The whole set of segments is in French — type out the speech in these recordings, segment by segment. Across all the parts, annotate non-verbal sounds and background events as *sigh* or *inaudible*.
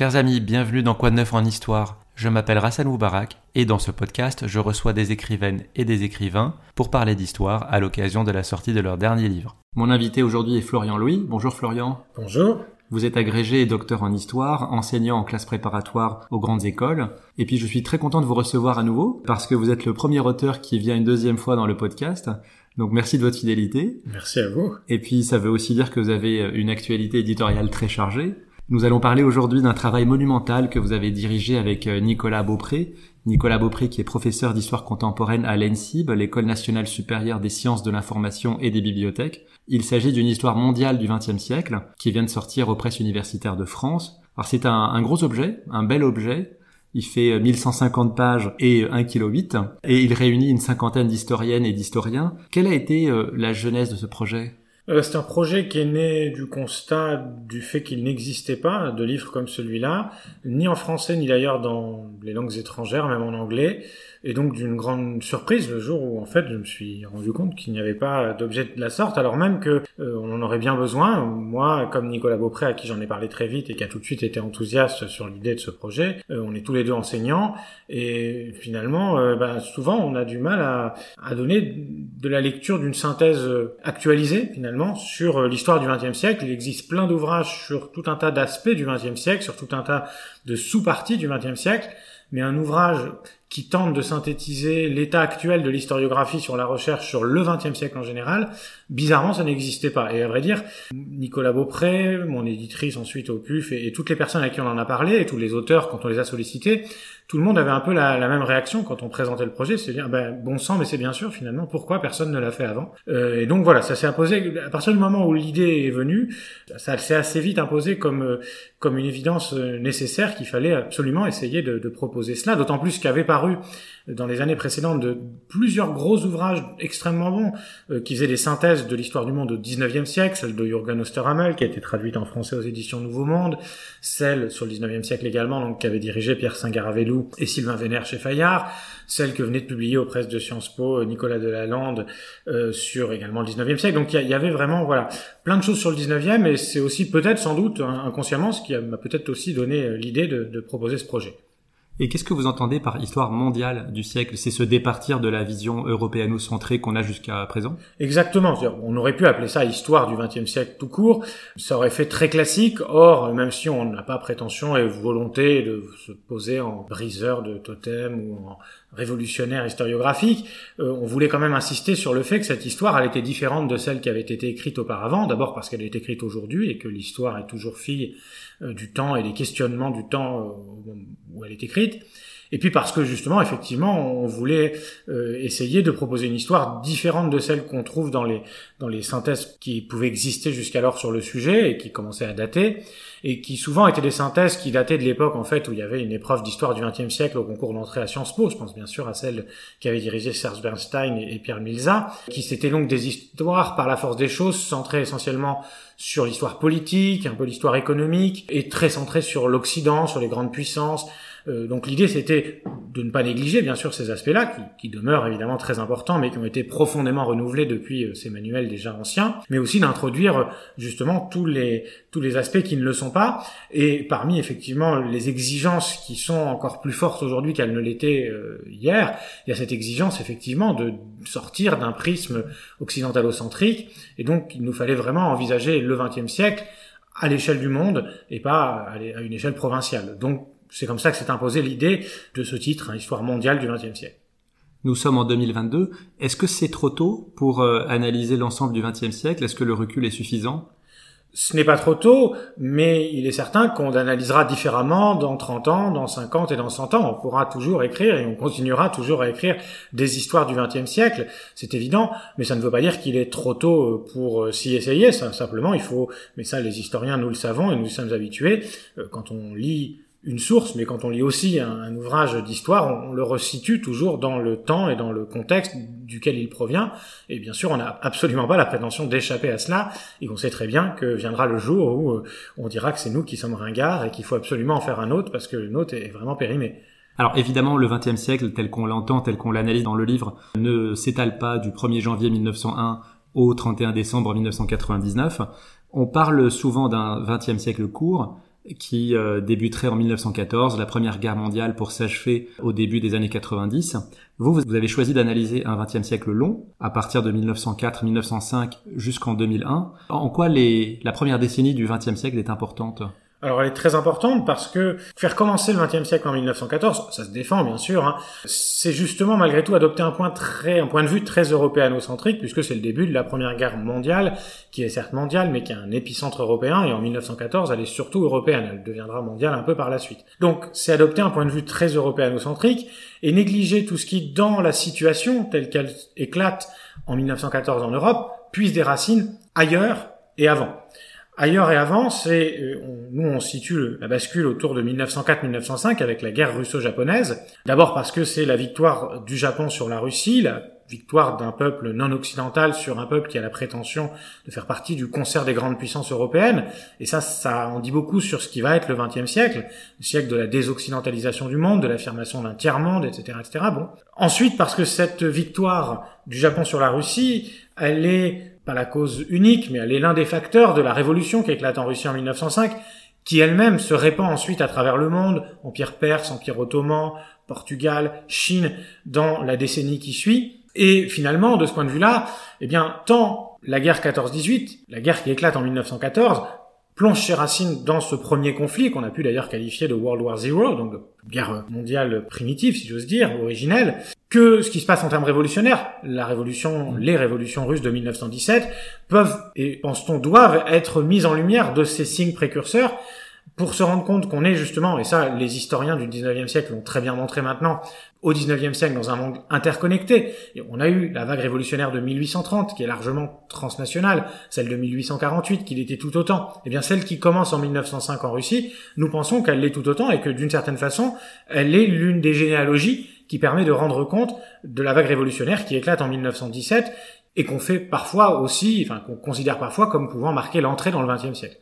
Chers amis, bienvenue dans Quoi de neuf en histoire? Je m'appelle Rassan Moubarak et dans ce podcast, je reçois des écrivaines et des écrivains pour parler d'histoire à l'occasion de la sortie de leur dernier livre. Mon invité aujourd'hui est Florian Louis. Bonjour Florian. Bonjour. Vous êtes agrégé et docteur en histoire, enseignant en classe préparatoire aux grandes écoles. Et puis je suis très content de vous recevoir à nouveau parce que vous êtes le premier auteur qui vient une deuxième fois dans le podcast. Donc merci de votre fidélité. Merci à vous. Et puis ça veut aussi dire que vous avez une actualité éditoriale très chargée. Nous allons parler aujourd'hui d'un travail monumental que vous avez dirigé avec euh, Nicolas Beaupré. Nicolas Beaupré qui est professeur d'histoire contemporaine à l'ENSIB, l'École nationale supérieure des sciences de l'information et des bibliothèques. Il s'agit d'une histoire mondiale du XXe siècle qui vient de sortir aux presses universitaires de France. Alors c'est un, un gros objet, un bel objet, il fait 1150 euh, pages et 1 kg 8 et il réunit une cinquantaine d'historiennes et d'historiens. Quelle a été euh, la genèse de ce projet? euh, c'est un projet qui est né du constat du fait qu'il n'existait pas de livres comme celui-là, ni en français ni d'ailleurs dans les langues étrangères, même en anglais. Et donc d'une grande surprise le jour où en fait je me suis rendu compte qu'il n'y avait pas d'objet de la sorte alors même que euh, on en aurait bien besoin. Moi comme Nicolas Beaupré à qui j'en ai parlé très vite et qui a tout de suite été enthousiaste sur l'idée de ce projet euh, on est tous les deux enseignants. Et finalement euh, bah, souvent on a du mal à donner de la lecture d'une synthèse actualisée finalement sur l'histoire du XXe siècle. Il existe plein d'ouvrages sur tout un tas d'aspects du XXe siècle sur tout un tas de sous-parties du XXe siècle. Mais un ouvrage qui tente de synthétiser l'état actuel de l'historiographie sur la recherche sur le XXe siècle en général, bizarrement, ça n'existait pas. Et à vrai dire, Nicolas Beaupré, mon éditrice ensuite au PUF, et, toutes les personnes à qui on en a parlé, et tous les auteurs, quand on les a sollicités, tout le monde avait un peu la, même réaction quand on présentait le projet, c'est à dire ben, bon sang, mais c'est bien sûr finalement pourquoi personne ne l'a fait avant? Euh, et donc voilà, ça s'est imposé à partir du moment où l'idée est venue, ça s'est assez vite imposé comme euh, comme une évidence euh, nécessaire qu'il fallait absolument essayer de, de proposer cela. D'autant plus qu'avait dans les années précédentes de plusieurs gros ouvrages extrêmement bons euh, qui faisaient des synthèses de l'histoire du monde au 19e siècle, celle de Jürgen Osterhammel qui a été traduite en français aux éditions Nouveau Monde, celle sur le 19e siècle également donc qu'avait dirigé Pierre Singaravelou et Sylvain Vénère chez Fayard, celle que venait de publier aux presses de Sciences Po Nicolas Delalande euh, sur également le 19e siècle. Donc il y, avait vraiment voilà plein de choses sur le 19e et c'est aussi peut-être sans doute inconsciemment ce qui m'a peut-être aussi donné euh, l'idée de proposer ce projet. Et qu'est-ce que vous entendez par histoire mondiale du siècle? C'est se départir de la vision européano-centrée qu'on a jusqu'à présent? Exactement. On aurait pu appeler ça histoire du XXe siècle tout court. Ça aurait fait très classique. Or, même si on n'a pas prétention et volonté de se poser en briseur de totem ou en révolutionnaire historiographique, euh, on voulait quand même insister sur le fait que cette histoire, elle était différente de celle qui avait été écrite auparavant. D'abord parce qu'elle est écrite aujourd'hui et que l'histoire est toujours fille euh, du temps et des questionnements du temps euh, où elle est écrite. Et puis parce que justement, effectivement, on voulait euh, essayer de proposer une histoire différente de celle qu'on trouve dans les dans les synthèses qui pouvaient exister jusqu'alors sur le sujet et qui commençaient à dater et qui souvent étaient des synthèses qui dataient de l'époque en fait où il y avait une épreuve d'histoire du XXe siècle au concours d'entrée à Sciences Po. Je pense bien sûr à celle qu'avaient dirigée Serge Bernstein et, Pierre Milza, qui c'était donc des histoires par la force des choses centrées essentiellement sur l'histoire politique, un peu l'histoire économique et très centrées sur l'Occident, sur les grandes puissances. Euh, donc l'idée c'était de ne pas négliger bien sûr ces aspects-là, qui, demeurent évidemment très importants, mais qui ont été profondément renouvelés depuis euh, ces manuels déjà anciens, mais aussi d'introduire euh, justement tous les tous les aspects qui ne le sont pas, et parmi effectivement les exigences qui sont encore plus fortes aujourd'hui qu'elles ne l'étaient hier, il y a cette exigence effectivement de sortir d'un prisme occidentalocentrique, et donc il nous fallait vraiment envisager le XXe siècle à l'échelle du monde et pas à une échelle provinciale. Donc c'est comme ça que s'est imposée l'idée de ce titre, hein, Histoire mondiale du XXe siècle. Nous sommes en 2022. Est-ce que c'est trop tôt pour euh, analyser l'ensemble du XXe siècle? Est-ce que le recul est suffisant? Ce n'est pas trop tôt, mais il est certain qu'on analysera différemment dans 30 ans, dans 50 et dans 100 ans. On pourra toujours écrire et on continuera toujours à écrire des histoires du XXe siècle, c'est évident, mais ça ne veut pas dire qu'il est trop tôt pour euh, s'y essayer. simplement, il faut, mais ça les historiens nous le savons et nous sommes habitués, euh, quand on lit une source, mais quand on lit aussi un, ouvrage d'histoire, on, le resitue toujours dans le temps et dans le contexte duquel il provient. Et bien sûr, on n'a absolument pas la prétention d'échapper à cela, et on sait très bien que viendra le jour où euh, on dira que c'est nous qui sommes ringards et qu'il faut absolument en faire un autre parce que le nôtre est vraiment périmé. Alors évidemment, le XXe siècle, tel qu'on l'entend, tel qu'on l'analyse dans le livre, ne s'étale pas du 1er janvier 1901 au 31 décembre 1999. On parle souvent d'un XXe siècle court, qui euh, débuterait en 1914, la Première Guerre mondiale pour s'achever au début des années 90. Vous, vous avez choisi d'analyser un XXe siècle long, à partir de 1904-1905 jusqu'en 2001. En quoi les, la première décennie du XXe siècle est importante? Alors elle est très importante parce que faire commencer le XXe siècle en 1914, ça se défend bien sûr, hein, c'est justement malgré tout adopter un point très, un point de vue très européanocentrique puisque c'est le début de la Première Guerre mondiale, qui est certes mondiale mais qui a un épicentre européen et en 1914 elle est surtout européenne, elle deviendra mondiale un peu par la suite. Donc c'est adopter un point de vue très européanocentrique et négliger tout ce qui dans la situation telle qu'elle éclate en 1914 en Europe puise des racines ailleurs et avant. Ailleurs et avant, c'est euh, nous on situe la bascule autour de 1904-1905 avec la guerre russo-japonaise. D'abord parce que c'est la victoire du Japon sur la Russie, la victoire d'un peuple non occidental sur un peuple qui a la prétention de faire partie du concert des grandes puissances européennes. Et ça, ça en dit beaucoup sur ce qui va être le XXe siècle, le siècle de la désoccidentalisation du monde, de l'affirmation d'un tiers-monde, etc., etc. Bon. Ensuite, parce que cette victoire du Japon sur la Russie, elle est pas la cause unique, mais elle est l'un des facteurs de la révolution qui éclate en Russie en 1905, qui elle-même se répand ensuite à travers le monde, empire perse, empire ottoman, Portugal, Chine, dans la décennie qui suit. Et finalement, de ce point de vue-là, eh bien, tant la guerre 14-18, la guerre qui éclate en 1914, plonge ses racines dans ce premier conflit qu'on a pu d'ailleurs qualifier de World War Zero, donc de guerre mondiale primitive, si j'ose dire, originelle, que ce qui se passe en termes révolutionnaires, la révolution, les révolutions russes de 1917, peuvent, et pense-t-on doivent être mises en lumière de ces signes précurseurs pour se rendre compte qu'on est justement, et ça les historiens du 19e siècle l'ont très bien montré maintenant, au 19e siècle dans un monde interconnecté. Et on a eu la vague révolutionnaire de 1830 qui est largement transnationale, celle de 1848 qui l'était tout autant. Et eh bien celle qui commence en 1905 en Russie, nous pensons qu'elle l'est tout autant et que d'une certaine façon, elle est l'une des généalogies qui permet de rendre compte de la vague révolutionnaire qui éclate en 1917 et qu'on fait parfois aussi, enfin qu'on considère parfois comme pouvant marquer l'entrée dans le 20e siècle.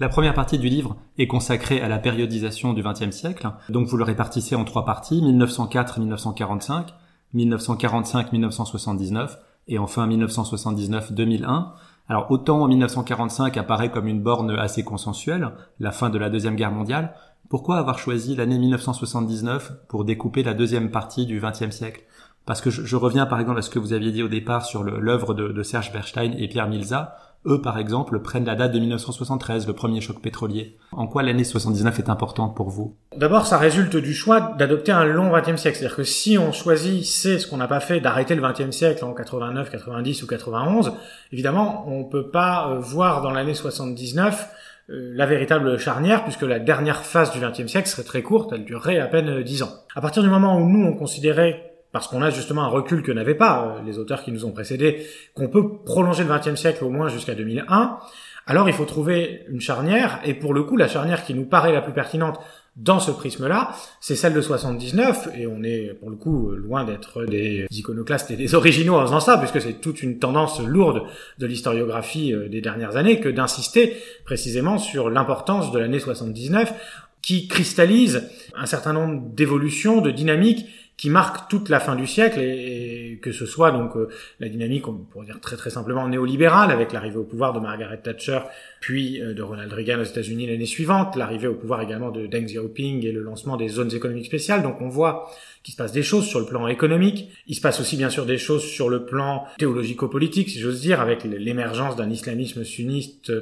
La première partie du livre est consacrée à la périodisation du XXe siècle. Donc vous le répartissez en trois parties, 1904-1945, 1945-1979 et enfin 1979-2001. Alors autant en 1945 apparaît comme une borne assez consensuelle, la fin de la Deuxième Guerre mondiale, pourquoi avoir choisi l'année 1979 pour découper la deuxième partie du XXe siècle? Parce que je, reviens par exemple à ce que vous aviez dit au départ sur l'œuvre de, de Serge Bernstein et Pierre Milza eux, par exemple, prennent la date de 1973, le premier choc pétrolier. En quoi l'année 79 est importante pour vous? D'abord, ça résulte du choix d'adopter un long 20e siècle. C'est-à-dire que si on choisit, c'est ce qu'on n'a pas fait, d'arrêter le 20e siècle en 89, 90 ou 91, évidemment, on peut pas euh, voir dans l'année 79 euh, la véritable charnière, puisque la dernière phase du XXe siècle serait très courte, elle durerait à peine 10 ans. À partir du moment où nous, on considérait parce qu'on a justement un recul que n'avaient pas euh, les auteurs qui nous ont précédés, qu'on peut prolonger le XXe siècle au moins jusqu'à 2001, alors il faut trouver une charnière, et pour le coup, la charnière qui nous paraît la plus pertinente dans ce prisme-là, c'est celle de 79, et on est pour le coup loin d'être des iconoclastes et des originaux en faisant ça, puisque c'est toute une tendance lourde de l'historiographie euh, des dernières années que d'insister précisément sur l'importance de l'année 79, qui cristallise un certain nombre d'évolutions, de dynamiques qui marque toute la fin du siècle et, que ce soit donc euh, la dynamique, on pourrait dire très très simplement néolibérale avec l'arrivée au pouvoir de Margaret Thatcher, puis euh, de Ronald Reagan aux États-Unis l'année suivante, l'arrivée au pouvoir également de Deng Xiaoping et le lancement des zones économiques spéciales. Donc on voit qu'il se passe des choses sur le plan économique. Il se passe aussi bien sûr des choses sur le plan théologico-politique, si j'ose dire, avec l'émergence d'un islamisme sunniste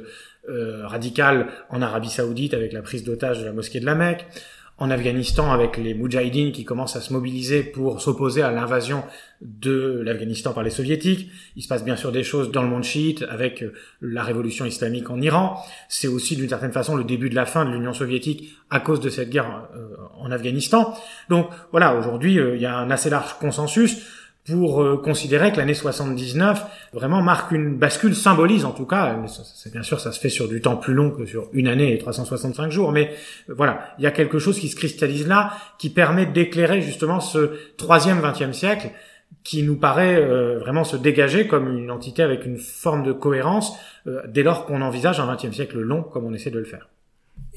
euh, radical en Arabie Saoudite avec la prise d'otage de la mosquée de la Mecque en Afghanistan avec les Moudjahidines qui commencent à se mobiliser pour s'opposer à l'invasion de l'Afghanistan par les soviétiques. Il se passe bien sûr des choses dans le monde chiite avec euh, la révolution islamique en Iran. C'est aussi d'une certaine façon le début de la fin de l'Union soviétique à cause de cette guerre euh, en Afghanistan. Donc voilà, aujourd'hui euh, il y a un assez large consensus pour euh, considérer que l'année 79 vraiment marque une bascule, symbolise en tout cas, c'est bien sûr ça se fait sur du temps plus long que sur une année et 365 jours, mais euh, voilà, il y a quelque chose qui se cristallise là, qui permet d'éclairer justement ce troisième vingtième siècle, qui nous paraît euh, vraiment se dégager comme une entité avec une forme de cohérence dès lors qu'on envisage un vingtième siècle long comme on essaie de le faire.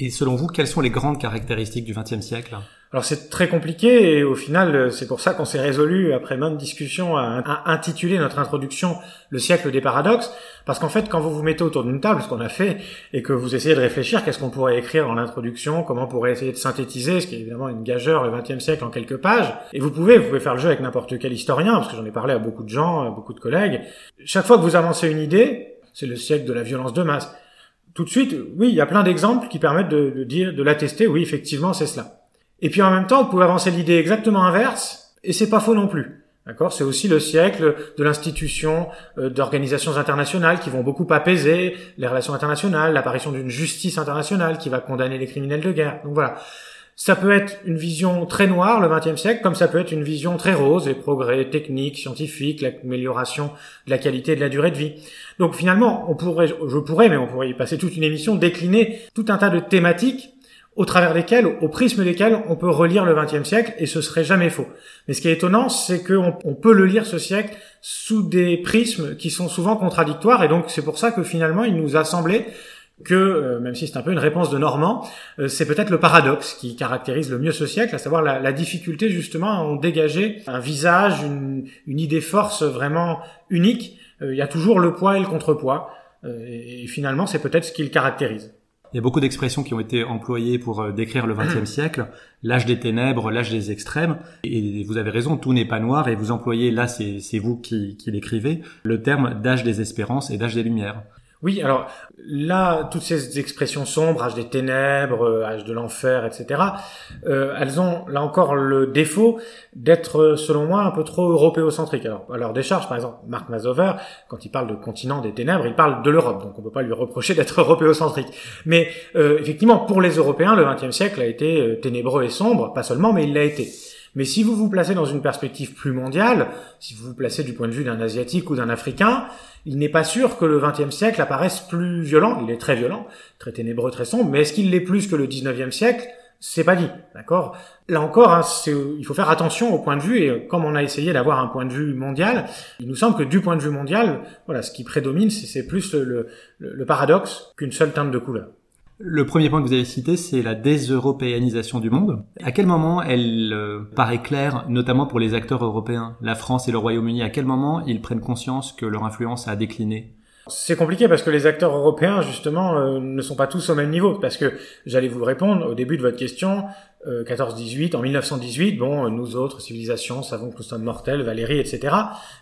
Et selon vous, quelles sont les grandes caractéristiques du XXe siècle? Alors c'est très compliqué et au final c'est pour ça qu'on s'est résolu après maintes discussions à, à, intituler notre introduction le siècle des paradoxes parce qu'en fait quand vous vous mettez autour d'une table ce qu'on a fait et que vous essayez de réfléchir qu'est-ce qu'on pourrait écrire dans l'introduction comment on pourrait essayer de synthétiser ce qui est évidemment une gageure le XXe siècle en quelques pages. Et vous pouvez vous pouvez faire le jeu avec n'importe quel historien parce que j'en ai parlé à beaucoup de gens à beaucoup de collègues. Chaque fois que vous avancez une idée c'est le siècle de la violence de masse tout de suite oui il y a plein d'exemples qui permettent de, dire de l'attester oui effectivement c'est cela et puis en même temps, vous pouvez avancer l'idée exactement inverse, et c'est pas faux non plus. D'accord? C'est aussi le siècle de l'institution euh, d'organisations internationales qui vont beaucoup apaiser les relations internationales, l'apparition d'une justice internationale qui va condamner les criminels de guerre. Donc voilà. Ça peut être une vision très noire, le XXe siècle, comme ça peut être une vision très rose, les progrès techniques, scientifiques, l'amélioration de la qualité et de la durée de vie. Donc finalement, on pourrait, je pourrais, mais on pourrait y passer toute une émission, décliner tout un tas de thématiques au travers desquels, au prisme desquels on peut relire le XXe siècle, et ce serait jamais faux. Mais ce qui est étonnant, c'est qu'on on peut le lire ce siècle sous des prismes qui sont souvent contradictoires, et donc c'est pour ça que finalement il nous a semblé que, euh, même si c'est un peu une réponse de Normand, euh, c'est peut-être le paradoxe qui caractérise le mieux ce siècle, à savoir la, la difficulté justement à en dégager un visage, une, une idée force vraiment unique. Euh, il y a toujours le poids et le contrepoids, et, et finalement c'est peut-être ce qui le caractérise. Il y a beaucoup d'expressions qui ont été employées pour euh, décrire le XXe *clears throat* siècle, l'âge des ténèbres, l'âge des extrêmes. Et vous avez raison, tout n'est pas noir. Et vous employez, là, c'est vous qui, qui l'écrivez, le terme d'âge des espérances et d'âge des lumières. Oui, alors là, toutes ces expressions sombres, âge des ténèbres, euh, âge de l'enfer, etc., euh, elles ont là encore le défaut d'être, selon moi, un peu trop européocentriques. Alors, à leur décharge, par exemple, Marc Mazover, quand il parle de continent des ténèbres, il parle de l'Europe, donc on ne peut pas lui reprocher d'être *laughs* européocentrique. Mais euh, effectivement, pour les Européens, le XXe siècle a été euh, ténébreux et sombre, pas seulement, mais il l'a été. Mais si vous vous placez dans une perspective plus mondiale, si vous vous placez du point de vue d'un Asiatique ou d'un Africain, il n'est pas sûr que le XXe siècle apparaisse plus violent. Il est très violent, très ténébreux, très sombre, mais est-ce qu'il l'est plus que le XIXe siècle? C'est pas dit, d'accord? Là encore, hein, il faut faire attention au point de vue, et comme on a essayé d'avoir un point de vue mondial, il nous semble que du point de vue mondial, voilà, ce qui prédomine, c'est plus le, le paradoxe qu'une seule teinte de couleur. Le premier point que vous avez cité, c'est la déseuropéanisation du monde. À quel moment elle euh, paraît claire, notamment pour les acteurs européens, la France et le Royaume-Uni À quel moment ils prennent conscience que leur influence a décliné? C'est compliqué parce que les acteurs européens, justement, euh, ne sont pas tous au même niveau. Parce que j'allais vous répondre au début de votre question, 14-18, euh, en 1918, bon, nous autres civilisations savons que nous sommes mortels, Valérie, etc.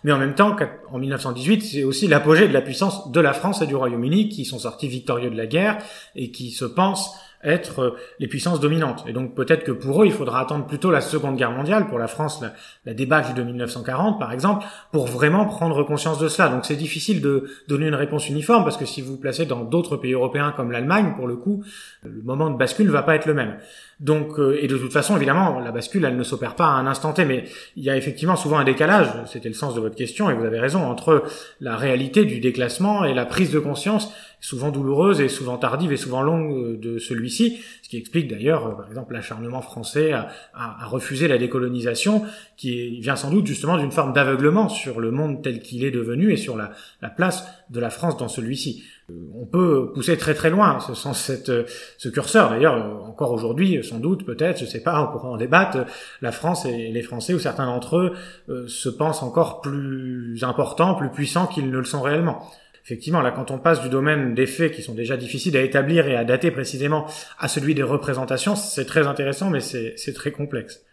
Mais en même temps, en 1918, c'est aussi l'apogée de la puissance de la France et du Royaume-Uni qui sont sortis victorieux de la guerre et qui se pensent être euh, les puissances dominantes. Et donc peut-être que pour eux, il faudra attendre plutôt la Seconde Guerre mondiale, pour la France, la, la débâcle de 1940 par exemple, pour vraiment prendre conscience de cela. Donc c'est difficile de donner une réponse uniforme, parce que si vous vous placez dans d'autres pays européens comme l'Allemagne, pour le coup, le moment de bascule va pas être le même. Donc, euh, et de toute façon, évidemment, la bascule, elle ne s'opère pas à un instant T, mais il y a effectivement souvent un décalage, c'était le sens de votre question, et vous avez raison, entre la réalité du déclassement et la prise de conscience, souvent douloureuse et souvent tardive et souvent longue euh, de celui-ci, ce qui explique d'ailleurs, euh, par exemple, l'acharnement français à, refuser la décolonisation, qui vient sans doute justement d'une forme d'aveuglement sur le monde tel qu'il est devenu et sur la, la place de la France dans celui-ci on peut pousser très très loin ce, sans cette, ce curseur. D'ailleurs, encore aujourd'hui, sans doute, peut-être, je sais pas, on pourra en débattre, la France et les Français, ou certains d'entre eux, euh, se pensent encore plus importants, plus puissants qu'ils ne le sont réellement. Effectivement, là, quand on passe du domaine des faits qui sont déjà difficiles à établir et à dater précisément à celui des représentations, c'est très intéressant, mais c'est très complexe.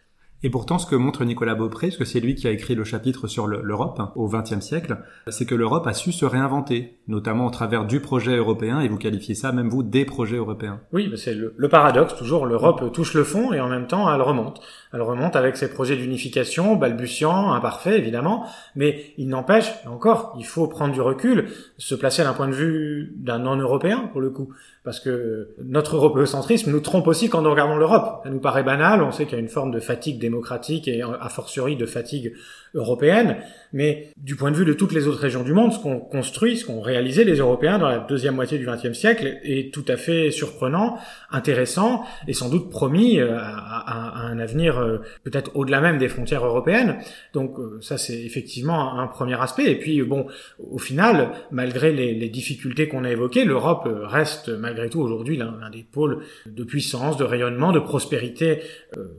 Et pourtant, ce que montre Nicolas Beaupré, parce que c'est lui qui a écrit le chapitre sur l'Europe hein, au XXe siècle, c'est que l'Europe a su se réinventer, notamment au travers du projet européen, et vous qualifiez ça, même vous, des projets européens. Oui, c'est le, paradoxe, toujours, l'Europe touche le fond et en même temps, elle remonte. Elle remonte avec ses projets d'unification, balbutiants, imparfaits, évidemment, mais il n'empêche, encore, il faut prendre du recul, se placer d'un point de vue d'un non-européen, pour le coup parce que notre européocentrisme nous trompe aussi quand nous regardons l'Europe. Ça nous paraît banal, on sait qu'il y a une forme de fatigue démocratique et a fortiori de fatigue européenne. Mais du point de vue de toutes les autres régions du monde, ce qu'on construit, ce qu'ont réalisé les Européens dans la deuxième moitié du XXe siècle est tout à fait surprenant, intéressant et sans doute promis euh, à, un avenir euh, peut-être au-delà même des frontières européennes. Donc euh, ça c'est effectivement un premier aspect. Et puis bon, au final, malgré les, difficultés qu'on a évoquées, l'Europe reste malgré tout aujourd'hui l'un des pôles de puissance, de rayonnement, de prospérité.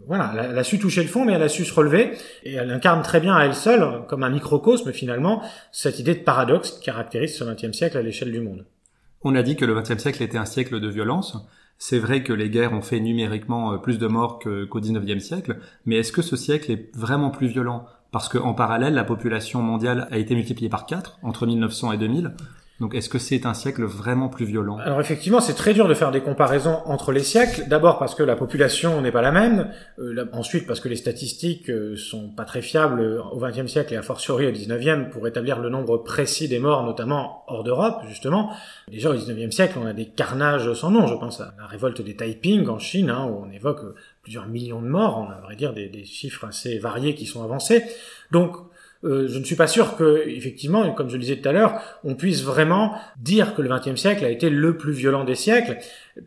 voilà, elle, elle, a su toucher le fond, mais elle a su se relever et elle incarne très bien à elle seule, comme un microcosme finalement, cette idée de paradoxe qui caractérise ce XXe siècle à l'échelle du monde. On a dit que le XXe siècle était un siècle de violence. C'est vrai que les guerres ont fait numériquement euh, plus de morts qu'au XIXe siècle, mais est-ce que ce siècle est vraiment plus violent? Parce qu'en parallèle, la population mondiale a été multipliée par 4 entre 1900 et 2000. Donc est-ce que c'est un siècle vraiment plus violent? Alors effectivement, c'est très dur de faire des comparaisons entre les siècles. D'abord parce que la population n'est pas la même. Euh, ensuite parce que les statistiques euh, sont pas très fiables euh, au XXe siècle et a fortiori au XIXe pour établir le nombre précis des morts, notamment hors d'Europe justement. Déjà au XIXe siècle, on a des carnages sans nom. Je pense à la révolte des Taiping en Chine, hein, où on évoque plusieurs millions de morts. On a à vrai dire des, des chiffres assez variés qui sont avancés. Donc euh, je ne suis pas sûr que, effectivement, comme je le disais tout à l'heure, on puisse vraiment dire que le XXe siècle a été le plus violent des siècles.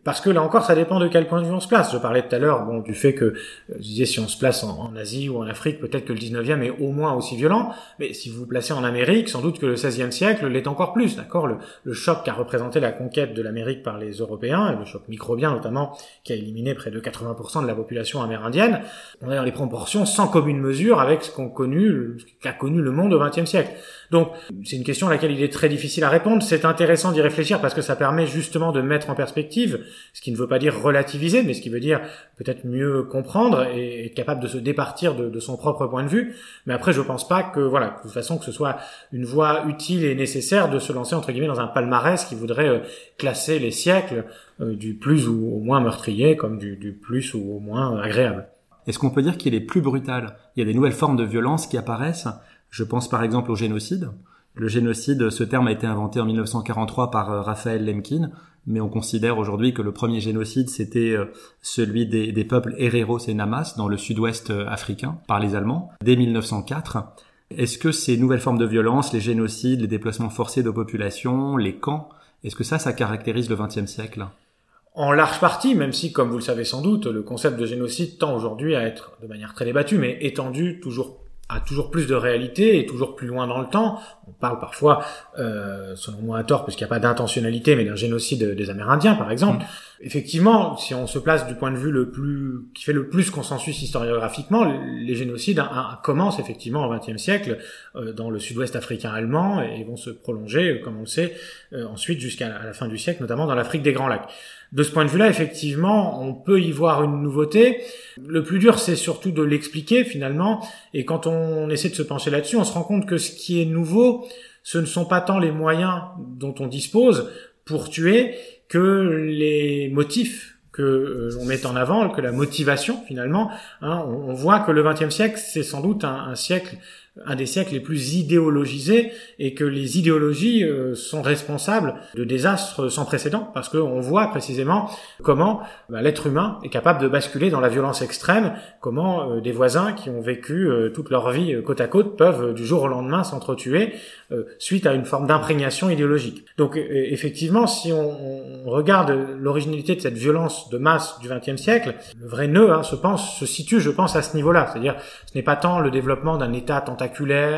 Parce que là encore, ça dépend de quel point de vue on se place. Je parlais tout à l'heure bon, du fait que, euh, je disais, si on se place en, Asie ou en Afrique, peut-être que le 19e est au moins aussi violent. Mais si vous vous placez en Amérique, sans doute que le 16e siècle l'est encore plus. D'accord? Le, le, choc qu'a représenté la conquête de l'Amérique par les Européens, et le choc microbien notamment, qui a éliminé près de 80% de la population amérindienne, on est dans les proportions sans commune mesure avec ce qu'on connu, connu le monde au 20e siècle. Donc, c'est une question à laquelle il est très difficile à répondre. C'est intéressant d'y réfléchir parce que ça permet justement de mettre en perspective ce qui ne veut pas dire relativiser, mais ce qui veut dire peut-être mieux comprendre et être capable de se départir de, son propre point de vue. Mais après, je pense pas que, voilà, de toute façon, que ce soit une voie utile et nécessaire de se lancer, entre guillemets, dans un palmarès qui voudrait euh, classer les siècles euh, du plus ou au moins meurtrier comme du plus ou au moins agréable. Est-ce qu'on peut dire qu'il est plus brutal? Il y a des nouvelles formes de violence qui apparaissent. Je pense par exemple au génocide. Le génocide, ce terme a été inventé en 1943 par euh, Raphaël Lemkin, mais on considère aujourd'hui que le premier génocide, c'était euh, celui des, peuples Hereros et Namas dans le sud-ouest euh, africain par les Allemands, dès 1904. Est-ce que ces nouvelles formes de violence, les génocides, les déplacements forcés de population, les camps, est-ce que ça, ça caractérise le XXe siècle? En large partie, même si, comme vous le savez sans doute, le concept de génocide tend aujourd'hui à être de manière très débattue, mais étendu toujours a toujours plus de réalité et toujours plus loin dans le temps. On parle parfois, euh, selon moi à tort, puisqu'il n'y a pas d'intentionnalité, mais d'un génocide des Amérindiens, par exemple. Mm. Effectivement, si on se place du point de vue le plus qui fait le plus consensus historiographiquement, les génocides commencent effectivement au XXe siècle euh, dans le sud-ouest africain allemand et vont se prolonger, comme on le sait, euh, ensuite jusqu'à la fin du siècle, notamment dans l'Afrique des Grands Lacs. De ce point de vue-là, effectivement, on peut y voir une nouveauté. Le plus dur, c'est surtout de l'expliquer finalement. Et quand on essaie de se pencher là-dessus, on se rend compte que ce qui est nouveau, ce ne sont pas tant les moyens dont on dispose pour tuer que les motifs que euh, l'on met en avant, que la motivation finalement. Hein, on, voit que le XXe siècle, c'est sans doute un siècle un des siècles les plus idéologisés et que les idéologies euh, sont responsables de désastres sans précédent parce qu'on voit précisément comment bah, l'être humain est capable de basculer dans la violence extrême, comment euh, des voisins qui ont vécu euh, toute leur vie côte à côte peuvent du jour au lendemain s'entretuer suite à une forme d'imprégnation idéologique. Donc effectivement, si on, regarde l'originalité de cette violence de masse du XXe siècle, le vrai nœud hein, se pense se situe, je pense, à ce niveau-là. C'est-à-dire, ce n'est pas tant le développement d'un État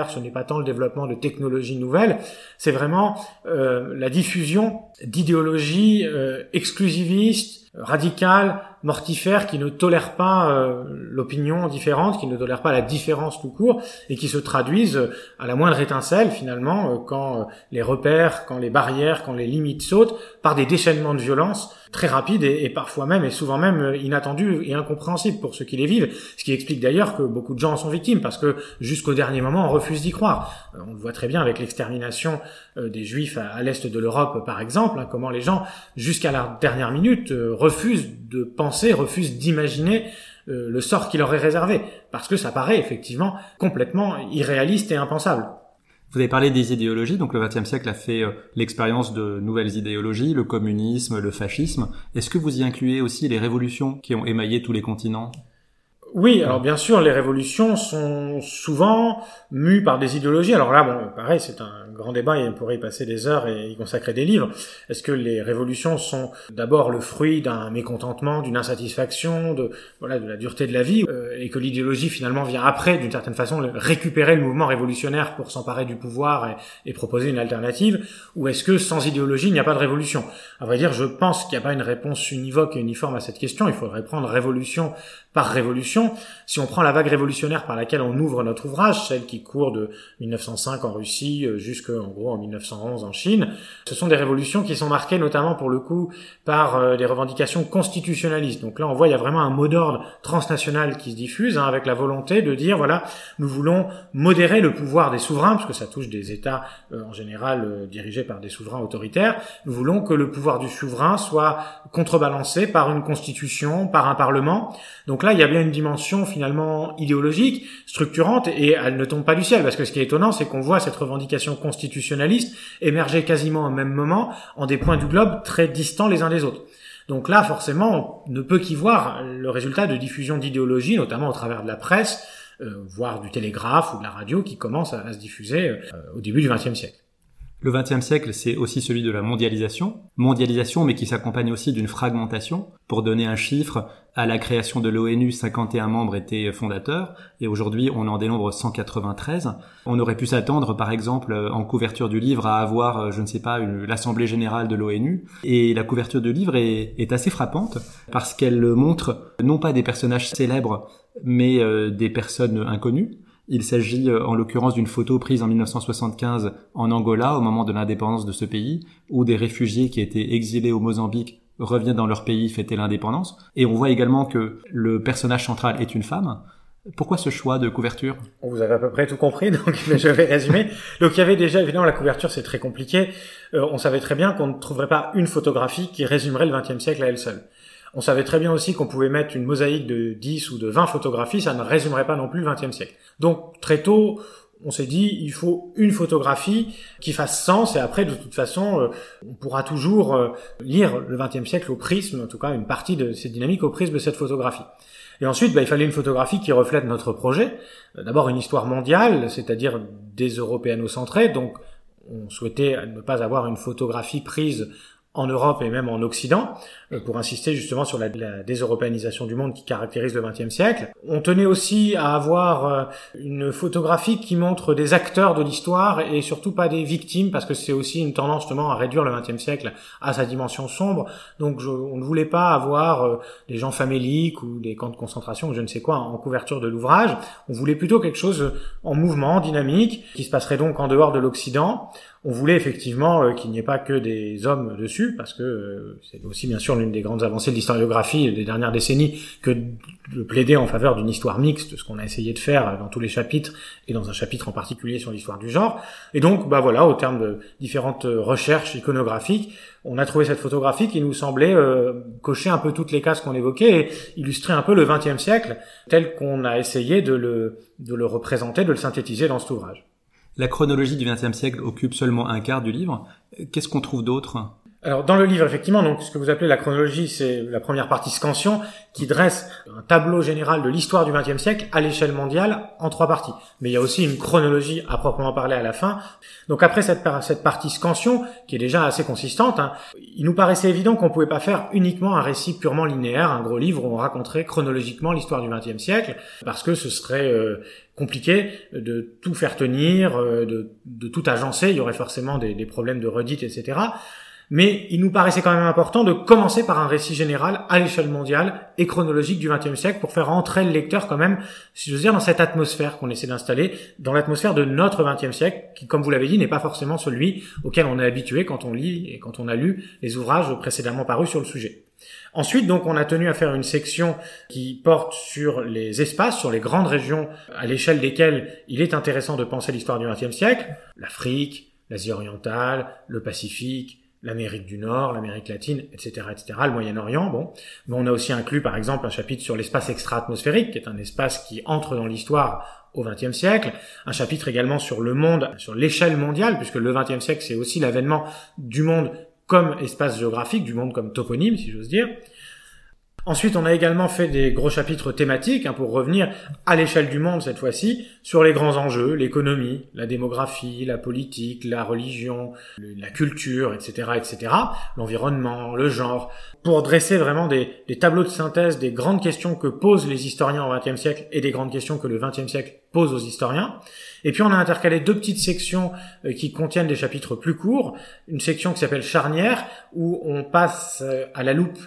ce n'est pas tant le développement de technologies nouvelles, c'est vraiment euh, la diffusion d'idéologies euh, exclusivistes, radicales, mortifères, qui ne tolèrent pas euh, l'opinion différente, qui ne tolèrent pas la différence tout court, et qui se traduisent à la moindre étincelle finalement quand les repères, quand les barrières, quand les limites sautent, par des déchaînements de violence très rapides et, parfois même et souvent même inattendus et incompréhensibles pour ceux qui les vivent, ce qui explique d'ailleurs que beaucoup de gens en sont victimes parce que jusqu'au dernier moment on refuse d'y croire. Euh, on le voit très bien avec l'extermination euh, des juifs à, l'est de l'Europe par exemple, hein, comment les gens jusqu'à la dernière minute euh, refusent de penser, refusent d'imaginer le sort qui leur est réservé parce que ça paraît effectivement complètement irréaliste et impensable. Vous avez parlé des idéologies, donc le XXe siècle a fait euh, l'expérience de nouvelles idéologies, le communisme, le fascisme. Est-ce que vous y incluez aussi les révolutions qui ont émaillé tous les continents? Oui, alors bien sûr, les révolutions sont souvent mues par des idéologies. Alors là, bon, pareil, c'est un grand débat et on pourrait y passer des heures et y consacrer des livres. Est-ce que les révolutions sont d'abord le fruit d'un mécontentement, d'une insatisfaction, de voilà, de la dureté de la vie, euh, et que l'idéologie finalement vient après, d'une certaine façon, récupérer le mouvement révolutionnaire pour s'emparer du pouvoir et, et, proposer une alternative, ou est-ce que sans idéologie il n'y a pas de révolution? À vrai dire, je pense qu'il n'y a pas une réponse univoque et uniforme à cette question. Il faudrait prendre révolution par révolution. Si on prend la vague révolutionnaire par laquelle on ouvre notre ouvrage, celle qui court de 1905 en Russie euh, jusqu'en gros en 1911 en Chine, ce sont des révolutions qui sont marquées notamment pour le coup par euh, des revendications constitutionnalistes. Donc là, on voit il y a vraiment un mot d'ordre transnational qui se diffuse hein, avec la volonté de dire voilà, nous voulons modérer le pouvoir des souverains parce que ça touche des États euh, en général dirigés par des souverains autoritaires. Nous voulons que le pouvoir du souverain soit contrebalancé par une constitution, par un parlement. Donc là, il y a bien une dimension finalement idéologique, structurante, et elle ne tombe pas du ciel, parce que ce qui est étonnant, c'est qu'on voit cette revendication constitutionnaliste émerger quasiment au même moment en des points du globe très distants les uns des autres. Donc là, forcément, on ne peut qu'y voir le résultat de diffusion d'idéologie, notamment au travers de la presse, euh, voire du télégraphe ou de la radio, qui commence à, se diffuser euh, au début du XXe siècle. Le XXe siècle, c'est aussi celui de la mondialisation. Mondialisation, mais qui s'accompagne aussi d'une fragmentation. Pour donner un chiffre, à la création de l'ONU, 51 membres étaient fondateurs, et aujourd'hui on en dénombre 193. On aurait pu s'attendre, par exemple, en couverture du livre, à avoir, je ne sais pas, l'Assemblée générale de l'ONU. Et la couverture du livre est, est assez frappante, parce qu'elle montre non pas des personnages célèbres, mais euh, des personnes inconnues. Il s'agit euh, en l'occurrence d'une photo prise en 1975 en Angola au moment de l'indépendance de ce pays, où des réfugiés qui étaient exilés au Mozambique reviennent dans leur pays fêter l'indépendance. Et on voit également que le personnage central est une femme. Pourquoi ce choix de couverture? Vous avez à peu près tout compris, *laughs* donc je vais résumer. Donc il y avait déjà, évidemment, la couverture, c'est très compliqué. Euh, on savait très bien qu'on ne trouverait pas une photographie qui résumerait le XXe siècle à elle seule. On savait très bien aussi qu'on pouvait mettre une mosaïque de 10 ou de 20 photographies, ça ne résumerait pas non plus le XXe siècle. Donc très tôt, on s'est dit il faut une photographie qui fasse sens et après de toute façon euh, on pourra toujours euh, lire le XXe siècle au prisme, en tout cas une partie de cette dynamique au prisme de cette photographie. Et ensuite, bah, il fallait une photographie qui reflète notre projet. Euh, d'abord une histoire mondiale, c'est-à-dire des européano-centrés, donc on souhaitait ne pas avoir une photographie prise en Europe et même en Occident, euh, pour insister justement sur la, la déseuropéanisation du monde qui caractérise le XXe siècle. On tenait aussi à avoir euh, une photographie qui montre des acteurs de l'histoire et surtout pas des victimes, parce que c'est aussi une tendance justement à réduire le XXe siècle à sa dimension sombre. Donc on ne voulait pas avoir euh, des gens faméliques ou des camps de concentration ou je ne sais quoi en couverture de l'ouvrage. On voulait plutôt quelque chose en mouvement, dynamique, qui se passerait donc en dehors de l'Occident on voulait effectivement euh, qu'il n'y ait pas que des hommes dessus, parce que euh, c'est aussi bien sûr l'une des grandes avancées de l'historiographie des dernières décennies que de plaider en faveur d'une histoire mixte, ce qu'on a essayé de faire dans tous les chapitres et dans un chapitre en particulier sur l'histoire du genre. Et donc, bah voilà, au terme de différentes recherches iconographiques, on a trouvé cette photographie qui nous semblait euh, cocher un peu toutes les cases qu'on évoquait et illustrer un peu le XXe siècle tel qu'on a essayé de le, de le représenter, de le synthétiser dans cet ouvrage. La chronologie du XXe siècle occupe seulement un quart du livre. Qu'est-ce qu'on trouve d'autre? Alors dans le livre, effectivement, donc ce que vous appelez la chronologie, c'est la première partie scansion qui dresse un tableau général de l'histoire du XXe siècle à l'échelle mondiale en trois parties. Mais il y a aussi une chronologie à proprement parler à la fin. Donc après cette, cette partie scansion, qui est déjà assez consistante, hein, il nous paraissait évident qu'on pouvait pas faire uniquement un récit purement linéaire, un gros livre où on raconterait chronologiquement l'histoire du XXe siècle, parce que ce serait euh, compliqué de tout faire tenir, euh, de, de, tout agencer. Il y aurait forcément des, des problèmes de redite, etc. Mais il nous paraissait quand même important de commencer par un récit général à l'échelle mondiale et chronologique du XXe siècle pour faire entrer le lecteur quand même, si je veux dire, dans cette atmosphère qu'on essaie d'installer, dans l'atmosphère de notre XXe siècle, qui, comme vous l'avez dit, n'est pas forcément celui auquel on est habitué quand on lit et quand on a lu les ouvrages précédemment parus sur le sujet. Ensuite, donc, on a tenu à faire une section qui porte sur les espaces, sur les grandes régions à l'échelle desquelles il est intéressant de penser l'histoire du XXe siècle. L'Afrique, l'Asie orientale, le Pacifique, l'Amérique du Nord, l'Amérique latine, etc., etc., le Moyen-Orient, bon. Mais on a aussi inclus, par exemple, un chapitre sur l'espace extra-atmosphérique, qui est un espace qui entre dans l'histoire au XXe siècle, un chapitre également sur le monde, sur l'échelle mondiale, puisque le XXe siècle, c'est aussi l'avènement du monde comme espace géographique, du monde comme toponyme, si j'ose dire. Ensuite, on a également fait des gros chapitres thématiques hein, pour revenir à l'échelle du monde cette fois-ci sur les grands enjeux, l'économie, la démographie, la politique, la religion, la culture, etc., etc., l'environnement, le genre, pour dresser vraiment des, tableaux de synthèse des grandes questions que posent les historiens au XXe siècle et des grandes questions que le XXe siècle pose aux historiens. Et puis on a intercalé deux petites sections euh, qui contiennent des chapitres plus courts, une section qui s'appelle charnière où on passe euh, à la loupe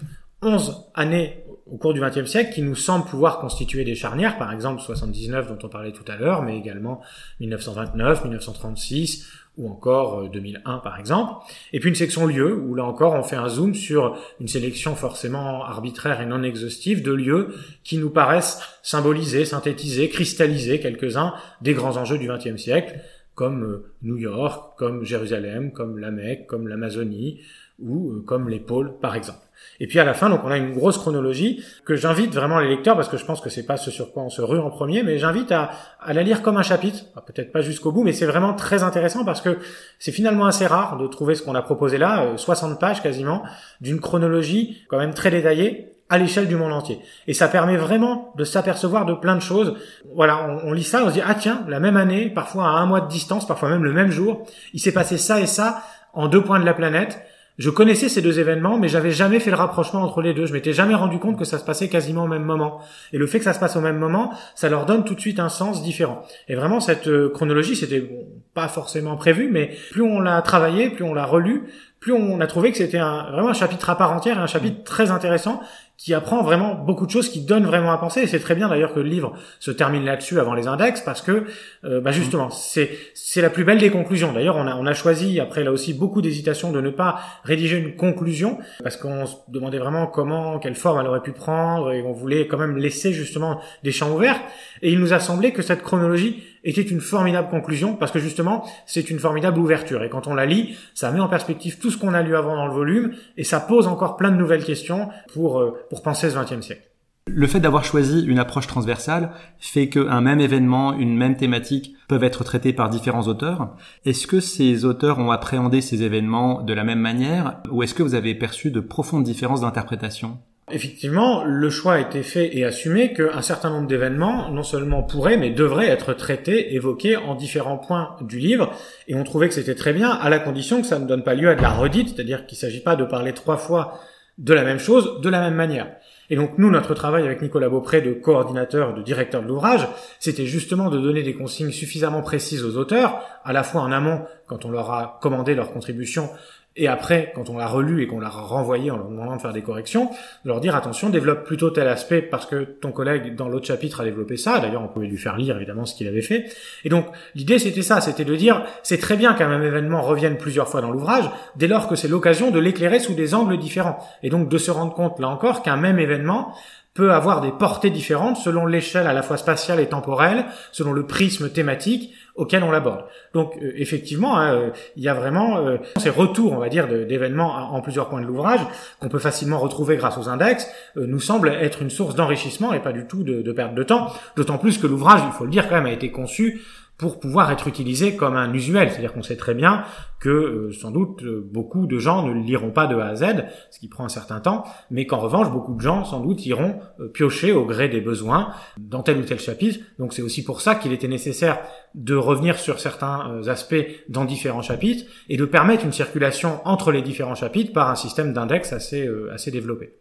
11 années au cours du XXe siècle qui nous semblent pouvoir constituer des charnières, par exemple 79 dont on parlait tout à l'heure, mais également 1929, 1936 ou encore 2001 euh, par exemple. Et puis une section lieux où là encore on fait un zoom sur une sélection forcément arbitraire et non exhaustive de lieux qui nous paraissent symboliser, synthétiser, cristalliser quelques-uns des grands enjeux du XXe siècle comme euh, New York, comme Jérusalem, comme la Mecque, comme l'Amazonie ou euh, comme les pôles par exemple. Et puis à la fin, donc on a une grosse chronologie que j'invite vraiment les lecteurs, parce que je pense que c'est pas ce sur quoi on se rue en premier, mais j'invite à, à, la lire comme un chapitre, peut-être pas jusqu'au bout, mais c'est vraiment très intéressant parce que c'est finalement assez rare de trouver ce qu'on a proposé là, 60 euh, pages quasiment, d'une chronologie quand même très détaillée à l'échelle du monde entier. Et ça permet vraiment de s'apercevoir de plein de choses. Voilà, on, on, lit ça, on se dit, ah tiens, la même année, parfois à un mois de distance, parfois même le même jour, il s'est passé ça et ça en deux points de la planète. Je connaissais ces deux événements, mais j'avais jamais fait le rapprochement entre les deux. Je m'étais jamais rendu compte que ça se passait quasiment au même moment. Et le fait que ça se passe au même moment, ça leur donne tout de suite un sens différent. Et vraiment, cette euh, chronologie, c'était pas forcément prévu, mais plus on l'a travaillé, plus on l'a relu, plus on a trouvé que c'était vraiment un chapitre à part entière, un chapitre très intéressant qui apprend vraiment beaucoup de choses, qui donne vraiment à penser. Et c'est très bien d'ailleurs que le livre se termine là-dessus avant les index, parce que euh, bah justement, c'est c'est la plus belle des conclusions. D'ailleurs, on a on a choisi après là aussi beaucoup d'hésitation de ne pas rédiger une conclusion, parce qu'on se demandait vraiment comment, quelle forme elle aurait pu prendre, et on voulait quand même laisser justement des champs ouverts. Et il nous a semblé que cette chronologie était une formidable conclusion parce que justement c'est une formidable ouverture et quand on la lit ça met en perspective tout ce qu'on a lu avant dans le volume et ça pose encore plein de nouvelles questions pour euh, pour penser ce XXe siècle. Le fait d'avoir choisi une approche transversale fait qu'un même événement, une même thématique peuvent être traités par différents auteurs. Est-ce que ces auteurs ont appréhendé ces événements de la même manière ou est-ce que vous avez perçu de profondes différences d'interprétation? Effectivement, le choix a été fait et assumé qu'un certain nombre d'événements, non seulement pourraient, mais devraient être traités, évoqués en différents points du livre, et on trouvait que c'était très bien, à la condition que ça ne donne pas lieu à de la redite, c'est-à-dire qu'il ne s'agit pas de parler trois fois de la même chose, de la même manière. Et donc nous, notre travail avec Nicolas Beaupré, de coordinateur, de directeur de l'ouvrage, c'était justement de donner des consignes suffisamment précises aux auteurs, à la fois en amont, quand on leur a commandé leur contribution, et après, quand on l'a relu et qu'on l'a renvoyé en leur demandant de faire des corrections, de leur dire attention, développe plutôt tel aspect parce que ton collègue dans l'autre chapitre a développé ça. D'ailleurs, on pouvait lui faire lire évidemment ce qu'il avait fait. Et donc, l'idée c'était ça, c'était de dire c'est très bien qu'un même événement revienne plusieurs fois dans l'ouvrage, dès lors que c'est l'occasion de l'éclairer sous des angles différents. Et donc de se rendre compte là encore qu'un même événement peut avoir des portées différentes selon l'échelle à la fois spatiale et temporelle, selon le prisme thématique auquel on l'aborde. Donc euh, effectivement, hein, euh, il y a vraiment euh, ces retours, on va dire, d'événements en plusieurs points de l'ouvrage qu'on peut facilement retrouver grâce aux index, nous semble être une source d'enrichissement et pas du tout de, de perte de temps. D'autant plus que l'ouvrage, il faut le dire quand même, a été conçu pour pouvoir être utilisé comme un usuel. C'est-à-dire qu'on sait très bien que euh, sans doute euh, beaucoup de gens ne liront pas de A à Z, ce qui prend un certain temps, mais qu'en revanche beaucoup de gens sans doute iront euh, piocher au gré des besoins dans tel ou tel chapitre. Donc c'est aussi pour ça qu'il était nécessaire de revenir sur certains aspects dans différents chapitres et de permettre une circulation entre les différents chapitres par un système d'index assez, assez développé.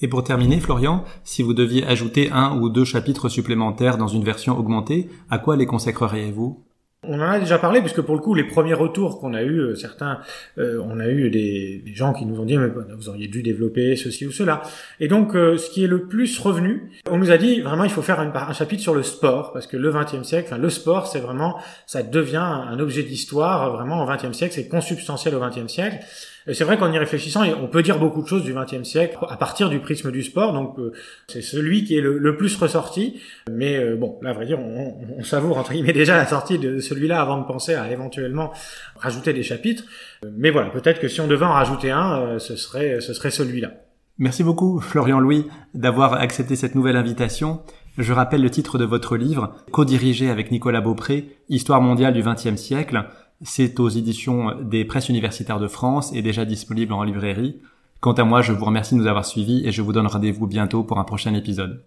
Et pour terminer, Florian, si vous deviez ajouter un ou deux chapitres supplémentaires dans une version augmentée, à quoi les consacreriez-vous? On en a déjà parlé puisque pour le coup les premiers retours qu'on a eu, euh, certains, euh, on a eu des, gens qui nous ont dit mais vous auriez dû développer ceci ou cela. Et donc euh, ce qui est le plus revenu, on nous a dit vraiment il faut faire un chapitre sur le sport parce que le XXe siècle, enfin le sport c'est vraiment ça devient un objet d'histoire vraiment au XXe siècle, c'est consubstantiel au XXe siècle. C'est vrai qu'en y réfléchissant, on peut dire beaucoup de choses du XXe siècle à partir du prisme du sport. Donc euh, c'est celui qui est le, plus ressorti. Mais euh, bon, là, à vrai dire, on, on, savoure entre guillemets *laughs* déjà la sortie de celui-là avant de penser à éventuellement rajouter des chapitres. Mais voilà, peut-être que si on devait en rajouter un, euh, ce serait ce serait celui-là. Merci beaucoup, Florian Louis, d'avoir accepté cette nouvelle invitation. Je rappelle le titre de votre livre, co-dirigé avec Nicolas Beaupré, Histoire mondiale du XXe siècle. C'est aux éditions des presses universitaires de France et déjà disponible en librairie. Quant à moi, je vous remercie de nous avoir suivis et je vous donne rendez-vous bientôt pour un prochain épisode.